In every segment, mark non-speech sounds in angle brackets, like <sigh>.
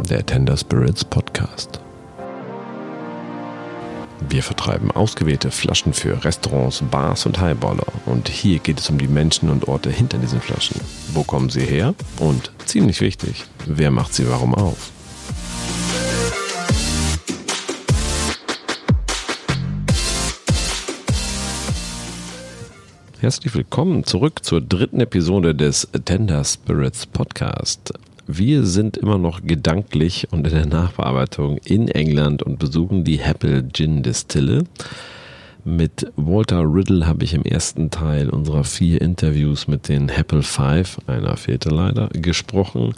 der Tender Spirits Podcast. Wir vertreiben ausgewählte Flaschen für Restaurants, Bars und Highballer. Und hier geht es um die Menschen und Orte hinter diesen Flaschen. Wo kommen sie her? Und ziemlich wichtig, wer macht sie warum auf? Herzlich willkommen zurück zur dritten Episode des Tender Spirits Podcast. Wir sind immer noch gedanklich und in der Nachbearbeitung in England und besuchen die Happel Gin Distille. Mit Walter Riddle habe ich im ersten Teil unserer vier Interviews mit den Happel Five, einer fehlte leider, gesprochen.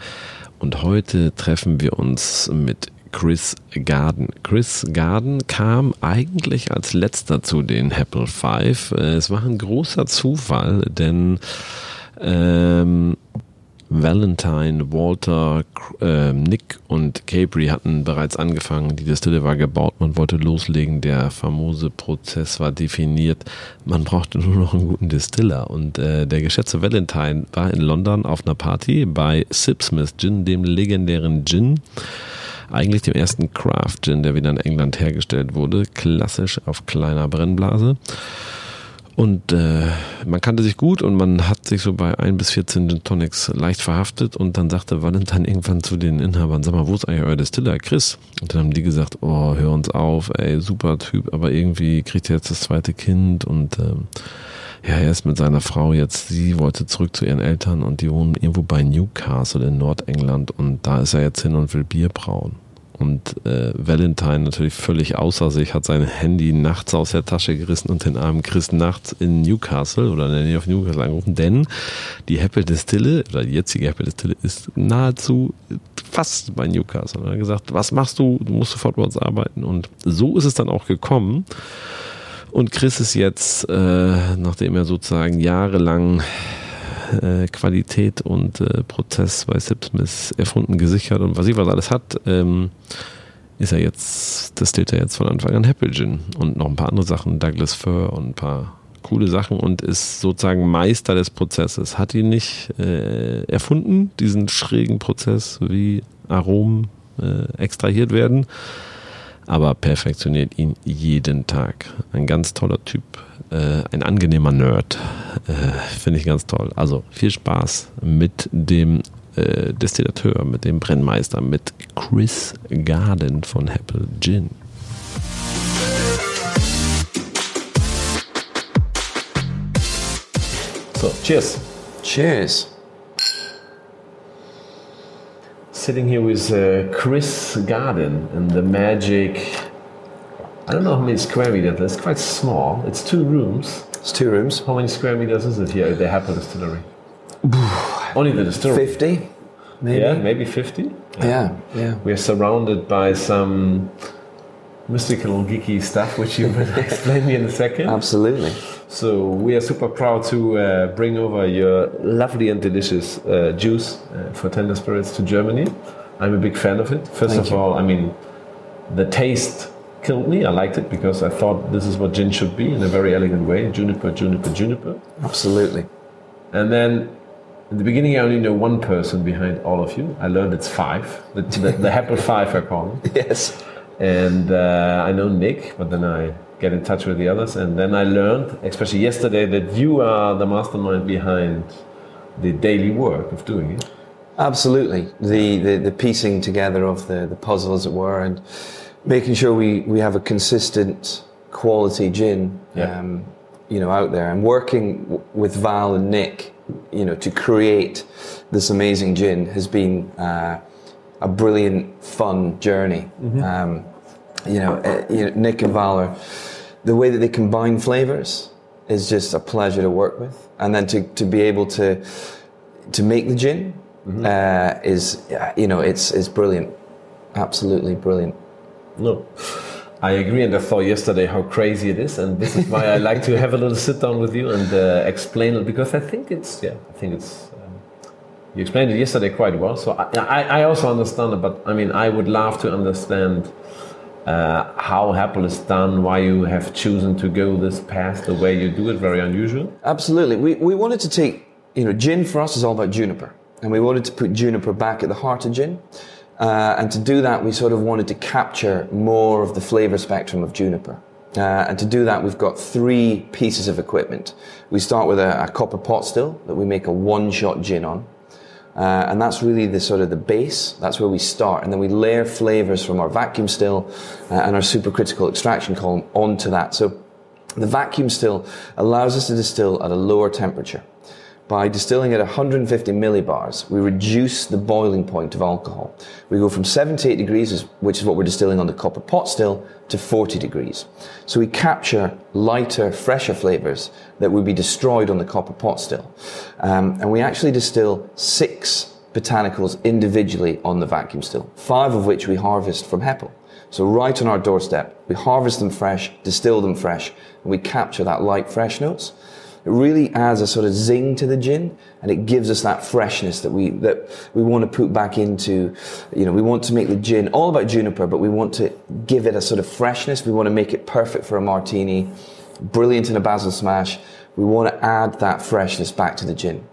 Und heute treffen wir uns mit Chris Garden. Chris Garden kam eigentlich als letzter zu den Apple Five. Äh, es war ein großer Zufall, denn ähm, Valentine, Walter, äh, Nick und Capri hatten bereits angefangen. Die Distille war gebaut, man wollte loslegen. Der famose Prozess war definiert. Man brauchte nur noch einen guten Distiller. Und äh, der geschätzte Valentine war in London auf einer Party bei Sipsmith Gin, dem legendären Gin eigentlich dem ersten Craft Gin, der wieder in England hergestellt wurde, klassisch auf kleiner Brennblase. Und äh, man kannte sich gut und man hat sich so bei ein bis 14 Gin Tonics leicht verhaftet und dann sagte Valentine irgendwann zu den Inhabern, sag mal, wo ist eigentlich euer Distiller, Chris? Und dann haben die gesagt, oh, hör uns auf, ey, super Typ, aber irgendwie kriegt er jetzt das zweite Kind und ähm, ja, er ist mit seiner Frau jetzt, sie wollte zurück zu ihren Eltern und die wohnen irgendwo bei Newcastle in Nordengland und da ist er jetzt hin und will Bier brauen. Und äh, Valentine natürlich völlig außer sich, hat sein Handy nachts aus der Tasche gerissen und den armen Chris nachts in Newcastle oder in der Nähe of Newcastle angerufen, denn die Heppel Distille, oder die jetzige Heppel Distille, ist nahezu fast bei Newcastle. Und er hat gesagt, was machst du? Du musst sofort bei uns arbeiten. Und so ist es dann auch gekommen. Und Chris ist jetzt, äh, nachdem er sozusagen jahrelang äh, Qualität und äh, Prozess bei Sipsmith erfunden, gesichert und was ich was alles hat, ähm, ist er jetzt, das steht er jetzt von Anfang an Happy Gin und noch ein paar andere Sachen, Douglas Fir und ein paar coole Sachen und ist sozusagen Meister des Prozesses. Hat ihn nicht äh, erfunden, diesen schrägen Prozess, wie Aromen äh, extrahiert werden, aber perfektioniert ihn jeden Tag. Ein ganz toller Typ, äh, ein angenehmer Nerd. Äh, Finde ich ganz toll. Also viel Spaß mit dem äh, Destillateur, mit dem Brennmeister, mit Chris Garden von Apple Gin. So, cheers. Cheers. Sitting here with uh, Chris Garden and the magic I don't know how many square meters. It's quite small. It's two rooms. It's two rooms. How many square meters is it here at the Hepple Distillery? <sighs> Only the distillery. 50, maybe. Yeah, maybe 50. Yeah, yeah. We are surrounded by some mystical, geeky stuff, which you will <laughs> explain me in a second. Absolutely. So we are super proud to uh, bring over your lovely and delicious uh, juice uh, for tender spirits to Germany. I'm a big fan of it. First Thank of you. all, I mean, the taste killed me. I liked it because I thought this is what gin should be in a very elegant way juniper, juniper, juniper. Absolutely. And then in the beginning, I only know one person behind all of you. I learned it's five, the, the, the <laughs> Hepple Five, I call them. Yes. And uh, I know Nick, but then I get in touch with the others. And then I learned, especially yesterday, that you are the mastermind behind the daily work of doing it. Absolutely. The, the, the piecing together of the, the puzzle, as it were, and making sure we, we have a consistent quality gin, Yeah. um, you know, out there, and working w- with Val and Nick, you know, to create this amazing gin has been uh, a brilliant, fun journey. Um, you know, uh, you know, Nick and Val are the way that they combine flavors is just a pleasure to work with, and then to, to be able to to make the gin uh, is you know it's it's brilliant, absolutely brilliant. No. I agree, and I thought yesterday how crazy it is, and this is why I like to have a little sit down with you and uh, explain it because I think it's yeah, I think it's um, you explained it yesterday quite well. So I, I, I also understand it, but I mean I would love to understand uh, how Hepple is done, why you have chosen to go this path the way you do it, very unusual. Absolutely, we we wanted to take you know gin for us is all about juniper, and we wanted to put juniper back at the heart of gin. Uh, and to do that, we sort of wanted to capture more of the flavor spectrum of juniper. Uh, and to do that, we've got three pieces of equipment. We start with a, a copper pot still that we make a one-shot gin on. Uh, and that's really the sort of the base. That's where we start, and then we layer flavors from our vacuum still uh, and our supercritical extraction column onto that. So the vacuum still allows us to distill at a lower temperature. By distilling at 150 millibars, we reduce the boiling point of alcohol. We go from 78 degrees, which is what we're distilling on the copper pot still, to 40 degrees. So we capture lighter, fresher flavors that would be destroyed on the copper pot still. Um, and we actually distill six botanicals individually on the vacuum still, five of which we harvest from Hepple. So right on our doorstep, we harvest them fresh, distill them fresh, and we capture that light, fresh notes. It really adds a sort of zing to the gin, and it gives us that freshness that we that we want to put back into. You know, we want to make the gin all about juniper, but we want to give it a sort of freshness. We want to make it perfect for a martini, brilliant in a basil smash. We want to add that freshness back to the gin.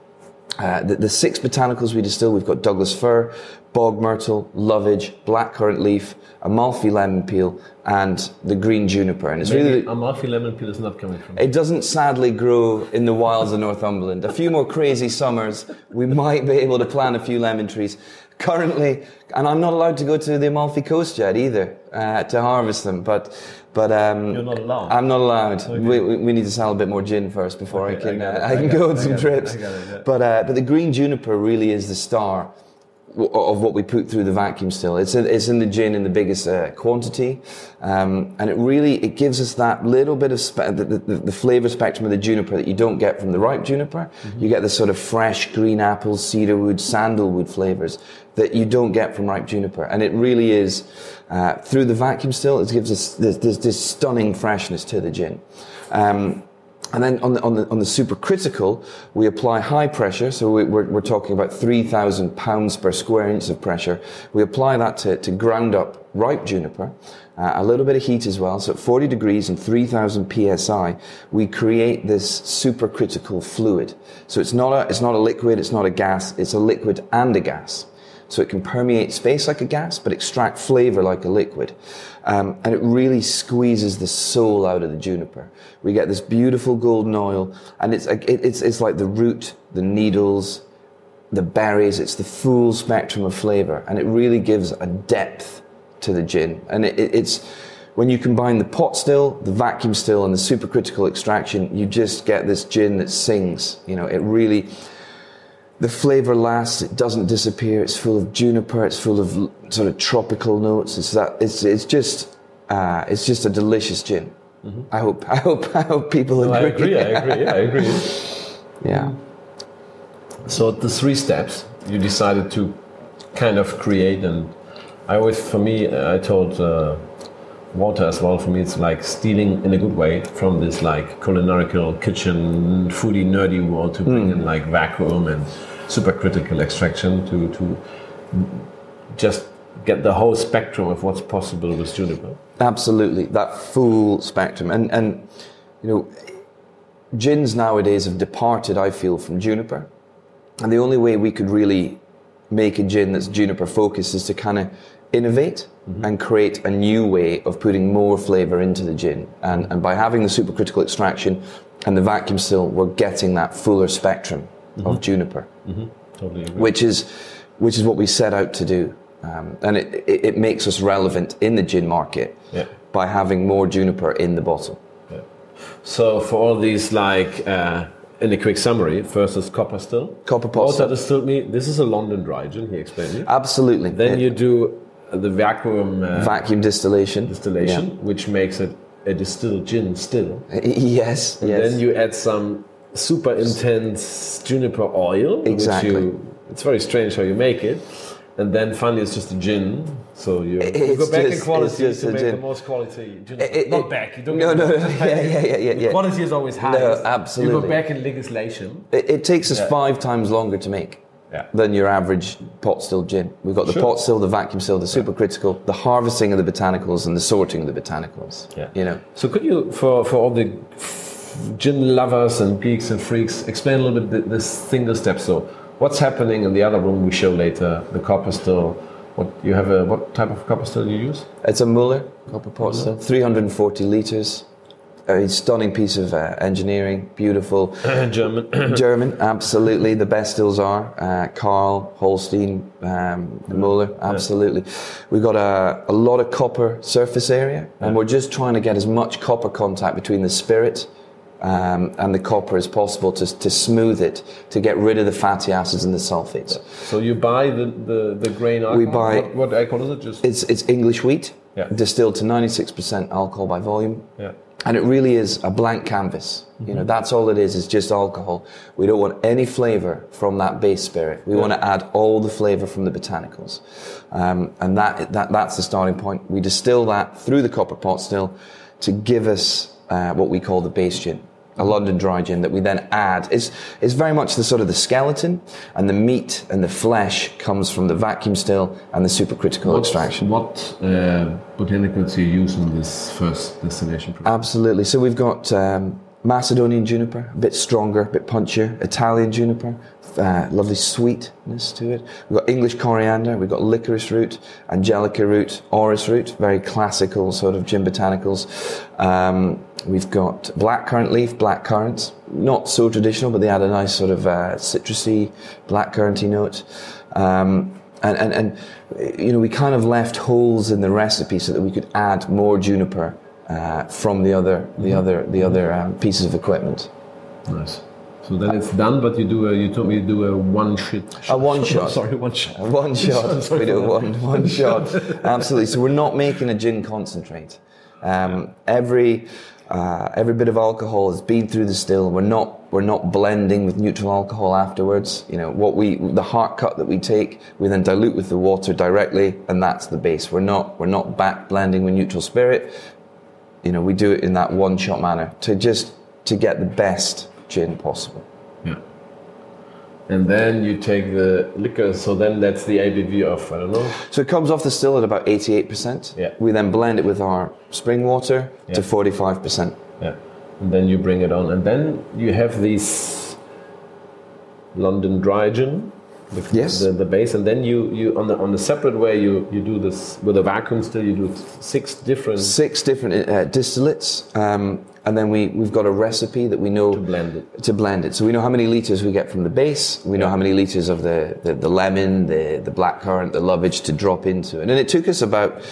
Uh, the, the, six botanicals we distill, we've got Douglas fir, bog myrtle, lovage, blackcurrant leaf, Amalfi lemon peel, and the green juniper. And it's Maybe really Amalfi lemon peel is not coming from. It doesn't sadly grow in the wilds of Northumberland. A few more crazy summers, we might be able to plant a few lemon trees. Currently, and I'm not allowed to go to the Amalfi Coast yet either uh, to harvest them. But but um, you're not allowed. I'm not allowed. Okay. We, we, need to sell a bit more gin first before okay, I can I, uh, I can go on some trips. It, yeah. But uh, but the green juniper really is the star of what we put through the vacuum still. It's in, it's in the gin in the biggest uh, quantity, um, and it really it gives us that little bit of spe- the, the, the, flavor spectrum of the juniper that you don't get from the ripe juniper. Mm-hmm. You get the sort of fresh green apple, cedarwood, sandalwood flavors that you don't get from ripe juniper, and it really is uh, through the vacuum still. It gives us this, this, this stunning freshness to the gin. Um, and then on the, on the, on the supercritical, we apply high pressure. So we, are we're talking about 3,000 pounds per square inch of pressure. We apply that to, to ground up ripe juniper, uh, a little bit of heat as well. So at 40 degrees and 3,000 psi, we create this supercritical fluid. So it's not a, it's not a liquid, it's not a gas, it's a liquid and a gas. So it can permeate space like a gas, but extract flavor like a liquid. Um, and it really squeezes the soul out of the juniper. We get this beautiful golden oil, and it's, it's, it's like the root, the needles, the berries, it's the full spectrum of flavor, and it really gives a depth to the gin. And it, it, it's, when you combine the pot still, the vacuum still, and the supercritical extraction, you just get this gin that sings. You know, it really, the flavor lasts. It doesn't disappear. It's full of juniper. It's full of sort of tropical notes. It's that. It's it's just uh, it's just a delicious gin. Mm-hmm. I hope I hope <laughs> I hope people no, agree. I agree. I agree. Yeah, I agree. <laughs> yeah. So the three steps you decided to kind of create, and I always, for me, I told. Uh, Walter as well for me it's like stealing in a good way from this like culinarical kitchen foodie nerdy world to bring mm. in like vacuum and supercritical extraction to to just get the whole spectrum of what's possible with juniper. Absolutely, that full spectrum, and and you know, gins nowadays have departed. I feel from juniper, and the only way we could really make a gin that's juniper focused is to kind of innovate mm-hmm. and create a new way of putting more flavor into the gin. And, and by having the supercritical extraction and the vacuum still, we're getting that fuller spectrum mm-hmm. of juniper, mm-hmm. totally which is which is what we set out to do. Um, and it, it, it, makes us relevant in the gin market yeah. by having more juniper in the bottle. Yeah. So for all these like. Uh, in a quick summary, first is copper still. Copper pot. Also distilled me. This is a London dry gin. He explained it. Absolutely. Then you do the vacuum uh, vacuum distillation distillation, yeah. which makes it a distilled gin still. <laughs> Yes. And yes. then you add some super intense juniper oil. Exactly. You, it's very strange how you make it. And then finally, it's just a gin. So you, you go back just, in quality to make gin. the most quality gin. It, Not back. You don't no, no, no. <laughs> Yeah, yeah, yeah, yeah, yeah. Quality is always high. No, absolutely. You go back in legislation. It, it takes us yeah. five times longer to make yeah. than your average pot still gin. We've got the sure. pot still, the vacuum still, the supercritical, the harvesting of the botanicals, and the sorting of the botanicals. Yeah. You know. So could you, for for all the gin lovers and geeks and freaks, explain a little bit this single step? So what's happening in the other room we show later? The copper still. What you have a what type of copper still do you use? It's a Muller copper pot still, 340 liters. A stunning piece of uh, engineering, beautiful. <clears throat> German. <clears throat> German, absolutely. The best stills are uh, Carl, Holstein, um, Muller, absolutely. We've got a, a lot of copper surface area, and we're just trying to get as much copper contact between the spirit um, and the copper as possible to, to smooth it, to get rid of the fatty acids and the sulfates. So you buy the the, the grain alcohol. We buy- what, what alcohol is it? Just It's, it's English wheat, Yeah. distilled to 96% alcohol by volume. yeah. And it really is a blank canvas. You know, that's all it is, it's just alcohol. We don't want any flavor from that base spirit. We want to add all the flavor from the botanicals. Um, and that, that, that's the starting point. We distill that through the copper pot still to give us uh, what we call the base gin. A London dry gin that we then add. It's, it's very much the sort of the skeleton and the meat and the flesh comes from the vacuum still and the supercritical extraction. What uh, botanicals you use in this first distillation process? Absolutely. So we've got um, Macedonian juniper, a bit stronger, a bit punchier. Italian juniper, uh, lovely sweetness to it. We've got English coriander, we've got licorice root, angelica root, orris root, very classical sort of gin botanicals. Um, we've got black currant leaf, black currants, not so traditional, but they add a nice sort of uh, citrusy, black curranty note. Um, and, and, and, you know, we kind of left holes in the recipe so that we could add more juniper uh, from the other, the other, the other um, pieces of equipment. Nice. So then it's done, but you do a. You told me you do a one shot. A one <laughs> shot. Sorry, one shot. One <laughs> shot. Sorry we do one one shot. Absolutely. So we're not making a gin concentrate. Um, every uh, every bit of alcohol has been through the still. We're not we're not blending with neutral alcohol afterwards. You know what we the heart cut that we take, we then dilute with the water directly, and that's the base. We're not we're not back blending with neutral spirit. You know we do it in that one shot manner to just to get the best gin possible. Yeah. And then you take the liquor. So then that's the ABV of I don't know. So it comes off the still at about 88%. Yeah. We then blend it with our spring water to 45%. Yeah. And then you bring it on, and then you have these London dry gin. The, Yes. The, the base, and then you, you on the on the separate way you, you do this with a vacuum still. You do six different Six different uh, distillates. Um, and then we, we've got a recipe that we know to blend it. to blend it. So we know how many liters we get from the base. We know how many liters of the, the, the lemon, the, the blackcurrant, the lovage to drop into it. And it took us about,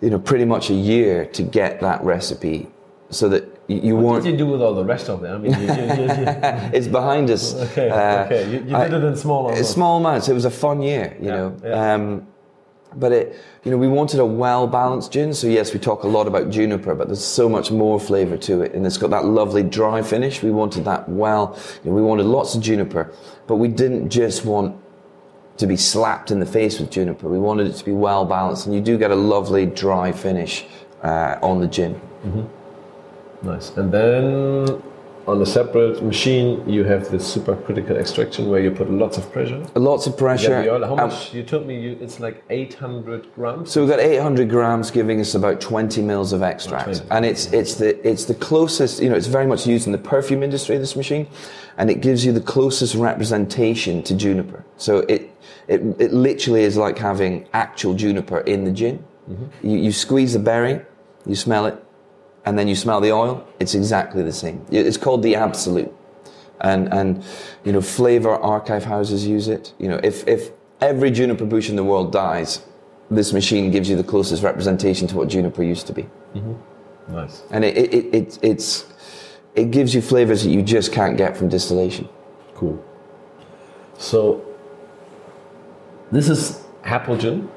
you know, pretty much a year to get that recipe so that you, What did you do with all the rest of it? I mean, you, you, you, <laughs> It's behind us. <laughs> okay, Uh, okay. You, you I- did it in small amounts. Small amounts. It was a fun year, you Yeah, know. yeah. Um, but it, you know, we wanted a well-balanced gin. So yes, we talk a lot about juniper, but there's so much more flavour to it, and it's got that lovely dry finish. We wanted that well. You know, we wanted lots of juniper, but we didn't just want to be slapped in the face with juniper. We wanted it to be well balanced, and you do get a lovely dry finish uh, on the gin. Nice. And then on a separate machine, you have this supercritical extraction where you put lots of pressure. Lots of pressure. the oil. How Um, much? You told me you, it's like 800 grams. So we've got 800 grams, giving us about 20 mils of extract, 20. and it's it's the it's the closest. You know, it's very much used in the perfume industry. This machine, and it gives you the closest representation to juniper. So it it it literally is like having actual juniper in the gin. You, you squeeze the berry, you smell it, and then you smell the oil. It's exactly the same. It's called the absolute and and you know flavor archive houses use it you know if if every juniper bush in the world dies this machine gives you the closest representation to what juniper used to be mm-hmm. Nice. and it, it, it, it it's it gives you flavors that you just can't get from distillation Cool. So this is Hepple Gin.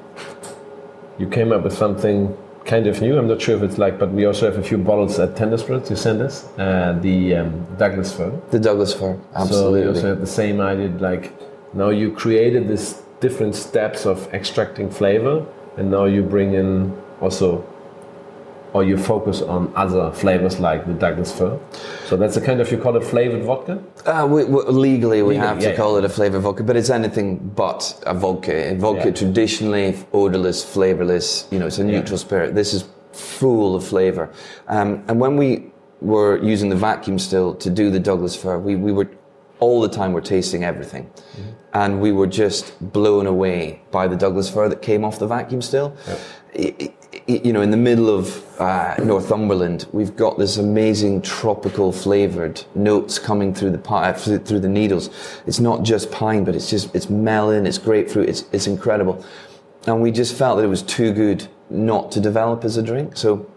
You came up with something kind of new. I'm not sure if it's like, but we also have a few bottles at Tender Spirits. You sent us uh, the um, Douglas fir. the douglas fir absolutely. So you also had the same idea. Like now you created this different steps of extracting flavor, and now you bring in also, or you focus on other flavors like the Douglas fir. So that's a kind of you call it flavored vodka. Uh, we, we, legally, we have to yeah, call it a flavored vodka, but it's anything but a vodka. And vodka Yeah. traditionally odorless, flavorless. You know, it's a neutral spirit. This is full of flavor. Um, and when we were using the vacuum still to do the Douglas fir, we, we were all the time we're tasting everything. Mm-hmm. And we were just blown away by the Douglas fir that came off the vacuum still. It, you know, in the middle of uh, Northumberland, we've got this amazing tropical flavored notes coming through the pie, through the needles. It's not just pine, but it's just it's melon, it's grapefruit, it's it's incredible. And we just felt that it was too good not to develop as a drink. So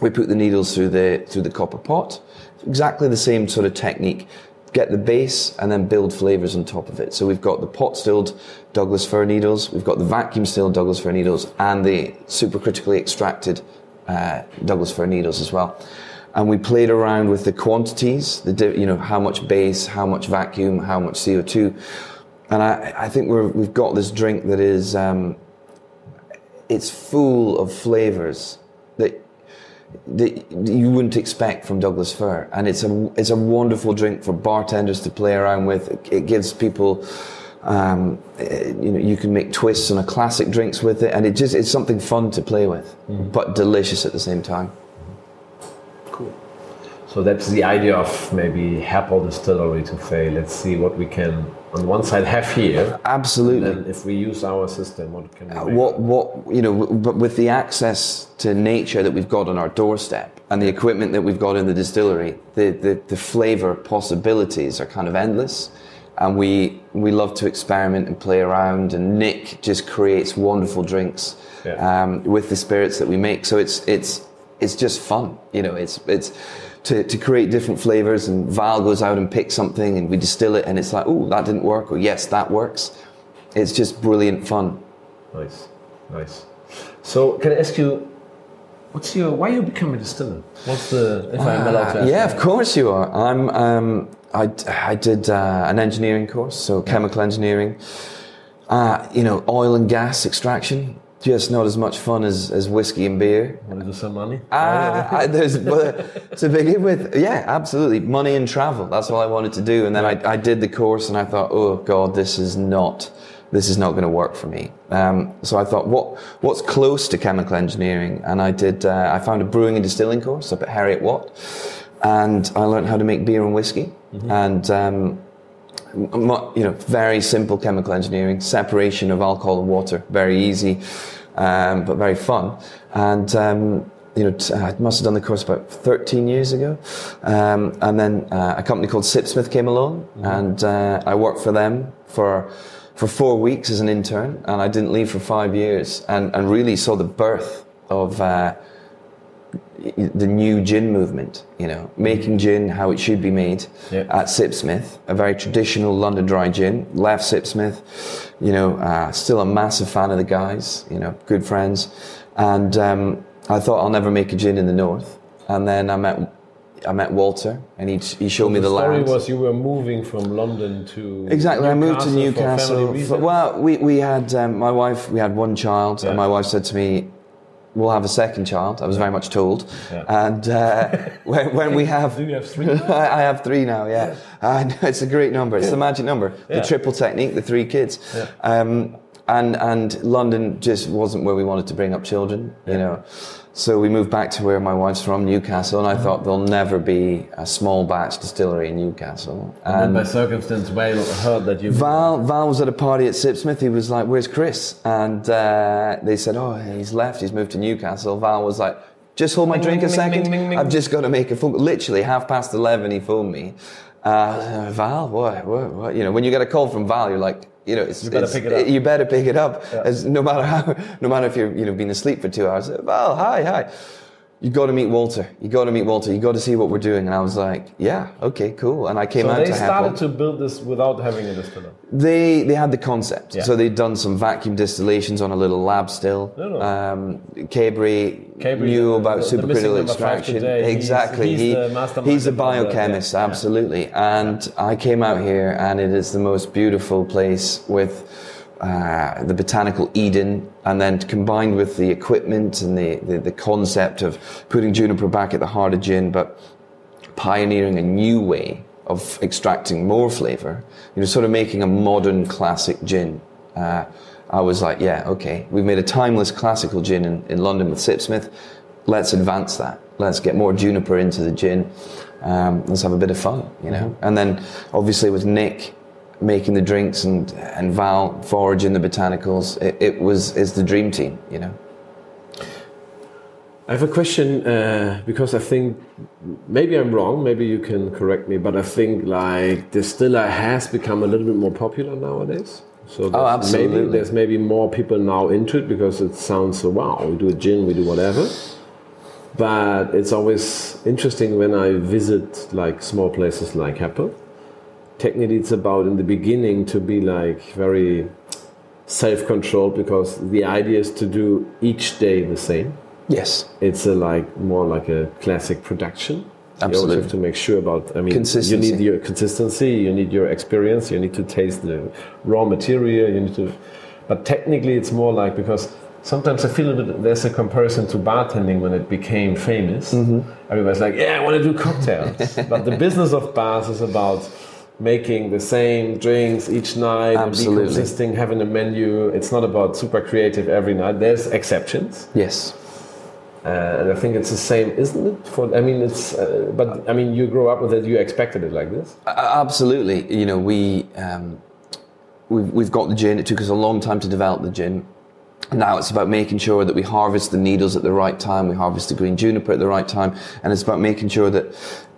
we put the needles through the through the copper pot. Exactly the same sort of technique get the base and then build flavors on top of it. So we've got the pot stilled Douglas fir needles, we've got the vacuum stilled Douglas fir needles, and the supercritically extracted uh, Douglas fir needles as well. And we played around with the quantities, the you know how much base, how much vacuum, how much CO two, and I, I think we have got this drink that is um, it's full of flavors that that you wouldn't expect from Douglas Fir, and it's a it's a wonderful drink for bartenders to play around with. It, it gives people, um, eh, you know, you can make twists on a classic drinks with it, and it just it's something fun to play with, mm. but delicious at the same time. So that's the idea of maybe Hepple Distillery to say, let's see what we can on one side have here. Absolutely. And if we use our system, what can we? Uh, what what you know, but with the access to nature that we've got on our doorstep and the equipment that we've got in the distillery, the the, the flavor possibilities are kind of endless. And we we love to experiment and play around. And Nick just creates wonderful drinks yeah. um, with the spirits that we make. So it's it's it's just fun. You know, it's it's to, to create different flavors. And Val goes out and picks something and we distill it and it's like, oh, that didn't work. Or yes, that works. It's just brilliant fun. Nice, nice. So can I ask you, what's your, why you become a distiller? What's the, if uh, I'm allowed to ask Yeah, of course you are. I'm, um, I, I did uh, an engineering course, so chemical engineering. Uh, you know, oil and gas extraction just not as much fun as, as whiskey and beer. Want to some money? Ah, <laughs> there's to begin with, yeah, absolutely, money and travel. That's all I wanted to do. And then I, I did the course, and I thought, oh god, this is not this is not going to work for me. Um, so I thought, what what's close to chemical engineering? And I did. Uh, I found a brewing and distilling course up at Heriot-Watt, and I learned how to make beer and whiskey. Mm-hmm. And um, you know, very simple chemical engineering, separation of alcohol and water, very easy, um, but very fun. And um, you know, I must have done the course about 13 years ago. Um, and then uh, a company called Sipsmith came along, mm-hmm. and uh, I worked for them for for four weeks as an intern, and I didn't leave for five years, and, and really saw the birth of. Uh, the new gin movement, you know, making gin how it should be made yep. at Sipsmith, a very traditional London dry gin. Left Sipsmith, you know, uh, still a massive fan of the guys, you know, good friends. And um, I thought I'll never make a gin in the north. And then I met I met Walter, and he he showed so me the, the story was you were moving from London to exactly. Newcastle I moved to Newcastle. For, well, we we had um, my wife. We had one child, yeah. and my wife said to me, we'll have a second child. I was very much told. Yeah. And uh, <laughs> when, when, we have, do you have three? <laughs> I have three now. Yeah, yeah. it's a great number. It's the magic number. The triple technique. The three kids. Um, and and London just wasn't where we wanted to bring up children. You know. So we moved back to where my wife's from, Newcastle, and I thought there'll never be a small batch distillery in Newcastle. And, and by circumstance, Val heard that you. Val, Val was at a party at Sipsmith. He was like, "Where's Chris?" And uh, they said, "Oh, he's left. He's moved to Newcastle." Val was like, "Just hold my drink a second. I've just got to make a phone." Literally half past eleven, he phoned me. Uh, Val, what, what, what? You know, when you get a call from Val, you're like, you know, you better pick it up. You better pick it up. Yeah. As no matter how, no matter if you're, you know, been asleep for two hours. Well, hi, hi you got to meet Walter. You got to meet Walter. You got to see what we're doing. And I was like, yeah, okay, cool. And I came so out they started to build this without having a distiller. They they had the concept. Yeah. So they'd done some vacuum distillations on a little lab still. No, no. Um, Cairbry, knew about the, supercritical extraction. Exactly. He's, he's, he, the he's a biochemist, yeah. absolutely. And yeah. I came out here, and it is the most beautiful place with uh, the botanical Eden, and then combined with the equipment and the, the, the, concept of putting juniper back at the heart of gin, but pioneering a new way of extracting more flavor, you know, sort of making a modern classic gin. Uh, I was like, yeah, okay, we've made a timeless classical gin in, in London with Sipsmith. Let's advance that. Let's get more juniper into the gin. Um, let's have a bit of fun, you know. And then obviously with Nick making the drinks and and Val foraging the botanicals, it, it was it's the dream team, you know. I have a question uh, because I think maybe I'm wrong. Maybe you can correct me, but I think like distiller has become a little bit more popular nowadays. So Oh, maybe there's maybe more people now into it because it sounds so wow. We do a gin, we do whatever. But it's always interesting when I visit like small places like Hepple. Technically, it's about in the beginning to be like very self-controlled because the idea is to do each day the same Yes. it's a like more like a classic production. Absolutely. You always have to make sure about. I mean, Consistency. You need your consistency. You need your experience. You need to taste the raw material. You need to, but technically, it's more like because sometimes I feel that there's a comparison to bartending when it became famous. Mm-hmm. Everybody's like, "Yeah, I want to do cocktails," <laughs> but the business of bars is about making the same drinks each night and be Absolutely. consistent, having a menu. It's not about super creative every night. There's exceptions. Yes. Uh, and I think it's the same, isn't it? For I mean, it's uh, but I mean, you grew up with it. You expected it like this. Absolutely. You know, we um, we've, we've got the gin. It took us a long time to develop the gin. Now it's about making sure that we harvest the needles at the right time, we harvest the green juniper at the right time, and it's about making sure that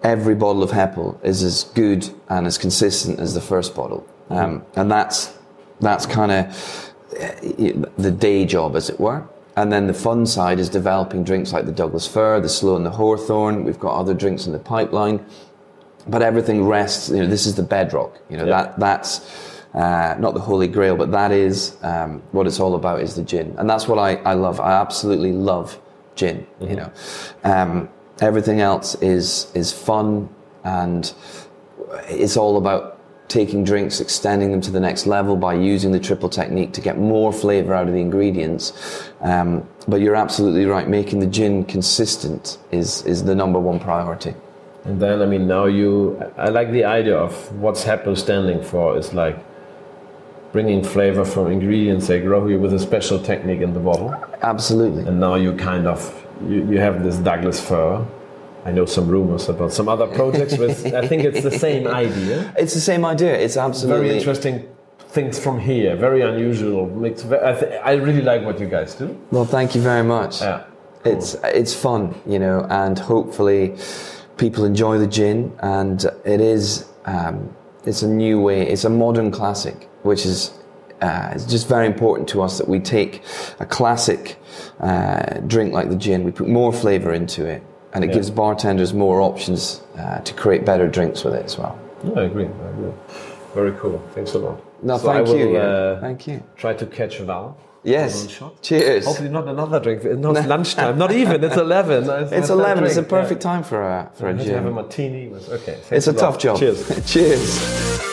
every bottle of Hepple is as good and as consistent as the first bottle. Um, and that's that's kind of the day job, as it were. And then the fun side is developing drinks like the Douglas Fir, the Sloe and the Hawthorn. We've got other drinks in the pipeline but everything rests. You know, this is the bedrock. You know Yeah. that that's uh, not the holy grail, but that is um, what it's all about. Is the gin, and that's what I, I love. I absolutely love gin. You know, um, everything else is is fun, and it's all about taking drinks, extending them to the next level by using the triple technique to get more flavor out of the ingredients. Um, but you're absolutely right. Making the gin consistent is is the number one priority. And then I mean, now you. I like the idea of what's Hepple standing for. Is like bringing flavor from ingredients they grow here with a special technique in the bottle. Absolutely. And now you kind of you, you have this Douglas fir. I know some rumors about some other projects with. <laughs> I think it's the same idea. It's the same idea. It's absolutely Very interesting things from here. Very unusual. Makes. ve- I, I really like what you guys do. Well, thank you very much. Yeah. It's it's fun, you know, and hopefully people enjoy the gin. And it is um, it's a new way. It's a modern classic, which is. Uh, it's just very important to us that we take a classic uh, drink like the gin, we put more flavour into it, and it Yeah. gives bartenders more options uh, to create better drinks with it as well. No, I agree. I agree. Very cool. Thanks a lot. No, So thank you. yeah. uh, thank you. Try to catch Val. Yes. Cheers. Hopefully not another drink. <laughs> No, it's lunchtime. Not even. It's eleven. <laughs> It's 11. It's a perfect time for a, for I a to have a martini. with- Okay. It's thanks a tough job. Cheers. <laughs> Cheers.